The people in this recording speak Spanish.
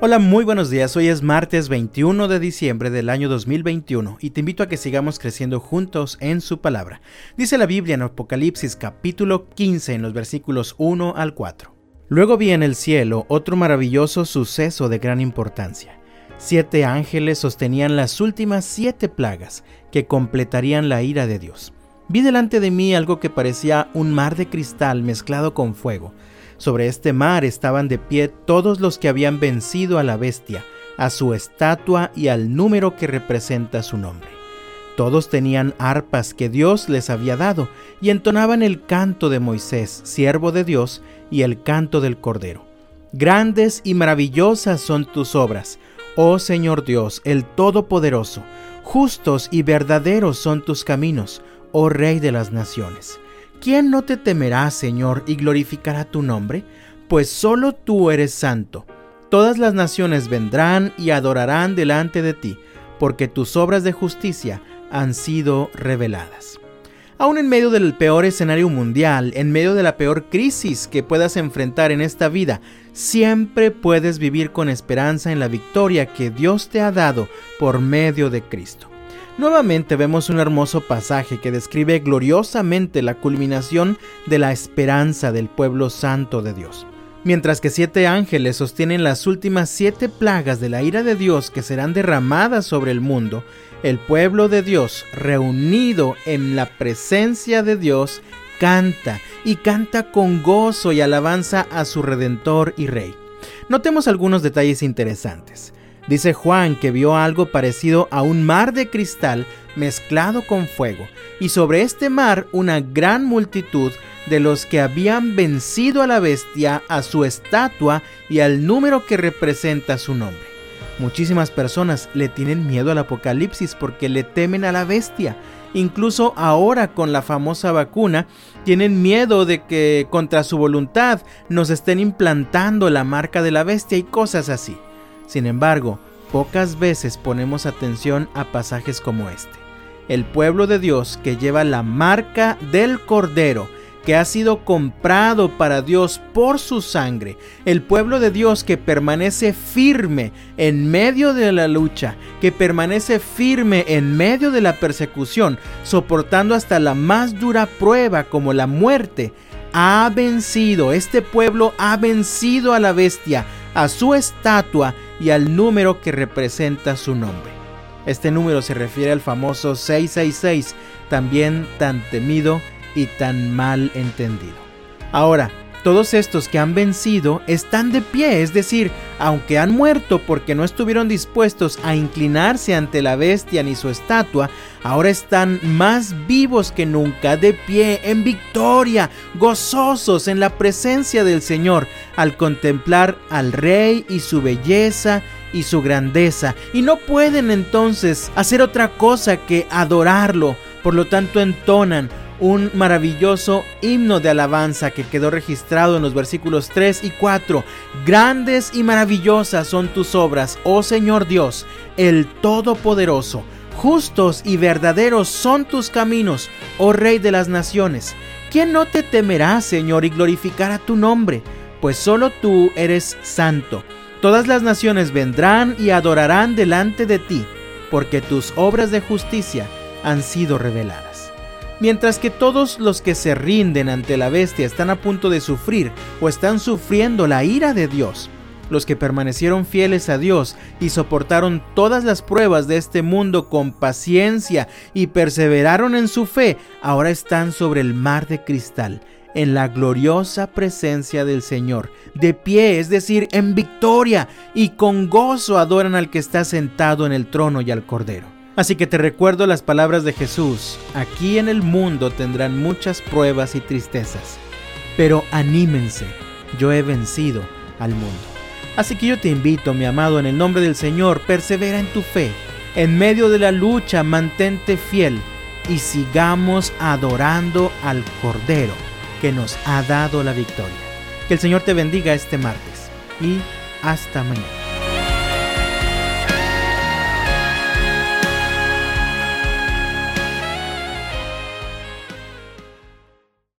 Hola, muy buenos días. Hoy es martes 21 de diciembre del año 2021 y te invito a que sigamos creciendo juntos en su palabra. Dice la Biblia en Apocalipsis capítulo 15 en los versículos 1 al 4. Luego vi en el cielo otro maravilloso suceso de gran importancia. Siete ángeles sostenían las últimas siete plagas que completarían la ira de Dios. Vi delante de mí algo que parecía un mar de cristal mezclado con fuego sobre este mar estaban de pie todos los que habían vencido a la bestia, a su estatua y al número que representa su nombre. Todos tenían arpas que Dios les había dado y entonaban el canto de Moisés, siervo de Dios, y el canto del Cordero. Grandes y maravillosas son tus obras, oh Señor Dios, el Todopoderoso. Justos y verdaderos son tus caminos, oh Rey de las naciones. ¿Quién no te temerá, Señor, y glorificará tu nombre? Pues solo tú eres santo. Todas las naciones vendrán y adorarán delante de ti, porque tus obras de justicia han sido reveladas. Aún en medio del peor escenario mundial, en medio de la peor crisis que puedas enfrentar en esta vida, siempre puedes vivir con esperanza en la victoria que Dios te ha dado por medio de Cristo. Nuevamente vemos un hermoso pasaje que describe gloriosamente la culminación de la esperanza del pueblo santo de Dios. Mientras que siete ángeles sostienen las últimas siete plagas de la ira de Dios que serán derramadas sobre el mundo, el pueblo de Dios, reunido en la presencia de Dios, canta y canta con gozo y alabanza a su Redentor y Rey. Notemos algunos detalles interesantes. Dice Juan que vio algo parecido a un mar de cristal mezclado con fuego, y sobre este mar una gran multitud de los que habían vencido a la bestia, a su estatua y al número que representa su nombre. Muchísimas personas le tienen miedo al apocalipsis porque le temen a la bestia. Incluso ahora con la famosa vacuna tienen miedo de que contra su voluntad nos estén implantando la marca de la bestia y cosas así. Sin embargo, pocas veces ponemos atención a pasajes como este. El pueblo de Dios que lleva la marca del Cordero, que ha sido comprado para Dios por su sangre, el pueblo de Dios que permanece firme en medio de la lucha, que permanece firme en medio de la persecución, soportando hasta la más dura prueba como la muerte, ha vencido, este pueblo ha vencido a la bestia, a su estatua y al número que representa su nombre. Este número se refiere al famoso 666, también tan temido y tan mal entendido. Ahora, todos estos que han vencido están de pie, es decir, aunque han muerto porque no estuvieron dispuestos a inclinarse ante la bestia ni su estatua, ahora están más vivos que nunca, de pie, en victoria, gozosos en la presencia del Señor, al contemplar al Rey y su belleza y su grandeza, y no pueden entonces hacer otra cosa que adorarlo, por lo tanto entonan un maravilloso himno de alabanza que quedó registrado en los versículos 3 y 4. Grandes y maravillosas son tus obras, oh Señor Dios, el Todopoderoso. Justos y verdaderos son tus caminos, oh Rey de las naciones. ¿Quién no te temerá, Señor, y glorificará tu nombre? Pues solo tú eres santo. Todas las naciones vendrán y adorarán delante de ti, porque tus obras de justicia han sido reveladas. Mientras que todos los que se rinden ante la bestia están a punto de sufrir o están sufriendo la ira de Dios, los que permanecieron fieles a Dios y soportaron todas las pruebas de este mundo con paciencia y perseveraron en su fe, ahora están sobre el mar de cristal, en la gloriosa presencia del Señor, de pie, es decir, en victoria, y con gozo adoran al que está sentado en el trono y al Cordero. Así que te recuerdo las palabras de Jesús, aquí en el mundo tendrán muchas pruebas y tristezas, pero anímense, yo he vencido al mundo. Así que yo te invito, mi amado, en el nombre del Señor, persevera en tu fe, en medio de la lucha mantente fiel y sigamos adorando al Cordero que nos ha dado la victoria. Que el Señor te bendiga este martes y hasta mañana.